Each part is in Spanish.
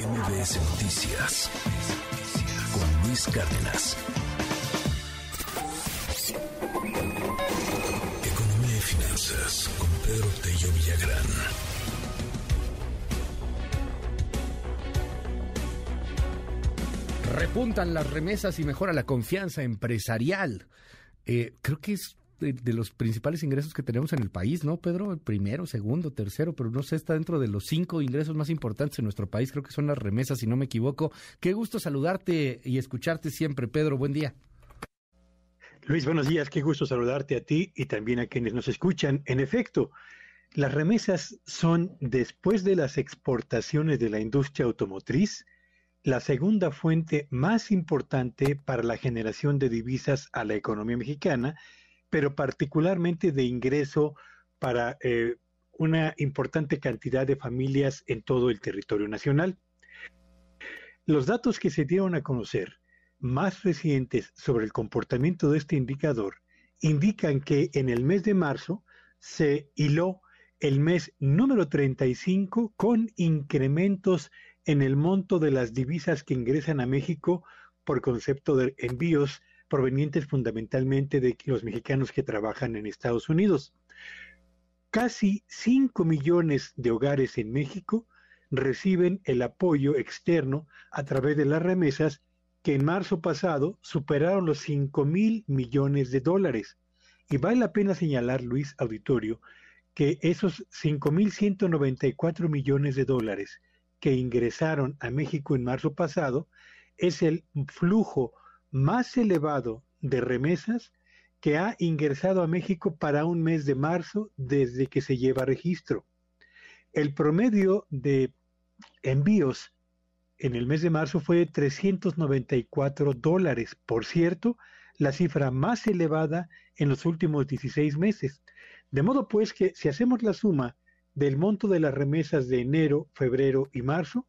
MBS Noticias con Luis Cárdenas. Economía y finanzas con Pedro Tello Villagrán. Repuntan las remesas y mejora la confianza empresarial. Eh, creo que es de, los principales ingresos que tenemos en el país, ¿no, Pedro? El primero, segundo, tercero, pero no sé, está dentro de los cinco ingresos más importantes en nuestro país. Creo que son las remesas, si no me equivoco. Qué gusto saludarte y escucharte siempre, Pedro. Buen día. Luis, buenos días. Qué gusto saludarte a ti y también a quienes nos escuchan. En efecto, las remesas son, después de las exportaciones de la industria automotriz, la segunda fuente más importante para la generación de divisas a la economía mexicana pero particularmente de ingreso para eh, una importante cantidad de familias en todo el territorio nacional. Los datos que se dieron a conocer, más recientes sobre el comportamiento de este indicador, indican que en el mes de marzo se hiló el mes número 35 con incrementos en el monto de las divisas que ingresan a México por concepto de envíos provenientes fundamentalmente de los mexicanos que trabajan en Estados Unidos. Casi 5 millones de hogares en México reciben el apoyo externo a través de las remesas que en marzo pasado superaron los 5 mil millones de dólares. Y vale la pena señalar, Luis Auditorio, que esos 5.194 millones de dólares que ingresaron a México en marzo pasado es el flujo más elevado de remesas que ha ingresado a México para un mes de marzo desde que se lleva registro. El promedio de envíos en el mes de marzo fue de 394 dólares, por cierto, la cifra más elevada en los últimos 16 meses. De modo pues que si hacemos la suma del monto de las remesas de enero, febrero y marzo,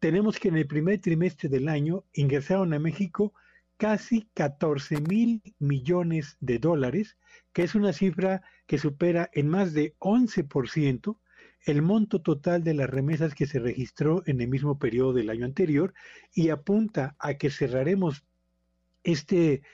tenemos que en el primer trimestre del año ingresaron a México casi 14 mil millones de dólares, que es una cifra que supera en más de 11% el monto total de las remesas que se registró en el mismo periodo del año anterior y apunta a que cerraremos este,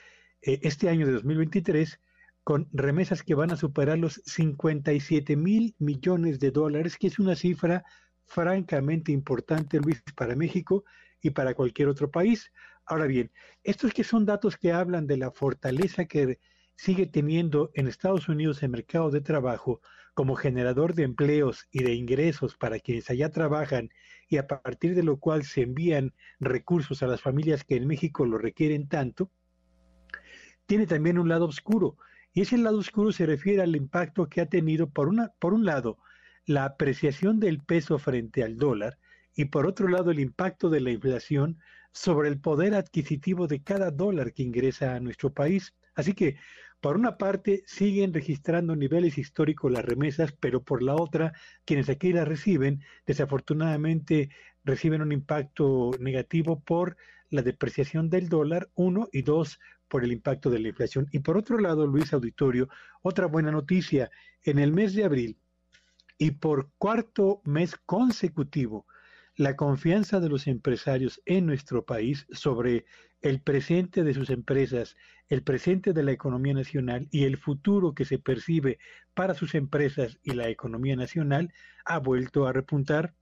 eh, este año de 2023 con remesas que van a superar los 57 mil millones de dólares, que es una cifra francamente importante, Luis, para México y para cualquier otro país. Ahora bien, estos que son datos que hablan de la fortaleza que sigue teniendo en Estados Unidos el mercado de trabajo como generador de empleos y de ingresos para quienes allá trabajan y a partir de lo cual se envían recursos a las familias que en México lo requieren tanto, tiene también un lado oscuro. Y ese lado oscuro se refiere al impacto que ha tenido, por, una, por un lado, la apreciación del peso frente al dólar y por otro lado el impacto de la inflación sobre el poder adquisitivo de cada dólar que ingresa a nuestro país. Así que, por una parte, siguen registrando niveles históricos las remesas, pero por la otra, quienes aquí las reciben, desafortunadamente reciben un impacto negativo por la depreciación del dólar, uno, y dos, por el impacto de la inflación. Y por otro lado, Luis Auditorio, otra buena noticia, en el mes de abril y por cuarto mes consecutivo, la confianza de los empresarios en nuestro país sobre el presente de sus empresas, el presente de la economía nacional y el futuro que se percibe para sus empresas y la economía nacional ha vuelto a repuntar.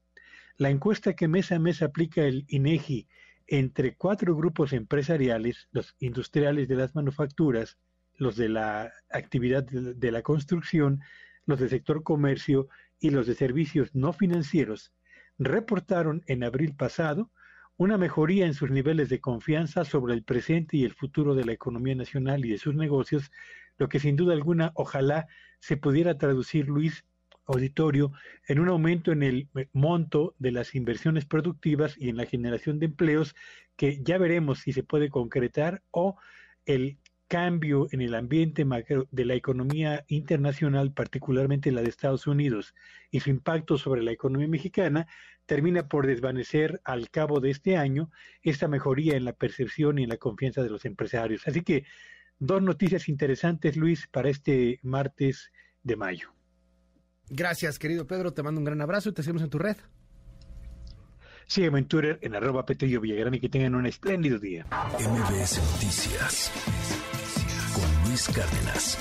La encuesta que mes a mes aplica el INEGI entre cuatro grupos empresariales, los industriales de las manufacturas, los de la actividad de la construcción, los del sector comercio y los de servicios no financieros, reportaron en abril pasado una mejoría en sus niveles de confianza sobre el presente y el futuro de la economía nacional y de sus negocios, lo que sin duda alguna ojalá se pudiera traducir, Luis Auditorio, en un aumento en el monto de las inversiones productivas y en la generación de empleos que ya veremos si se puede concretar o el cambio en el ambiente macro de la economía internacional, particularmente la de Estados Unidos, y su impacto sobre la economía mexicana, termina por desvanecer al cabo de este año esta mejoría en la percepción y en la confianza de los empresarios. Así que dos noticias interesantes, Luis, para este martes de mayo. Gracias, querido Pedro. Te mando un gran abrazo y te seguimos en tu red. Sígueme en Twitter en arroba Petrillo Villagrán y que tengan un espléndido día. MBS Noticias Cárdenas.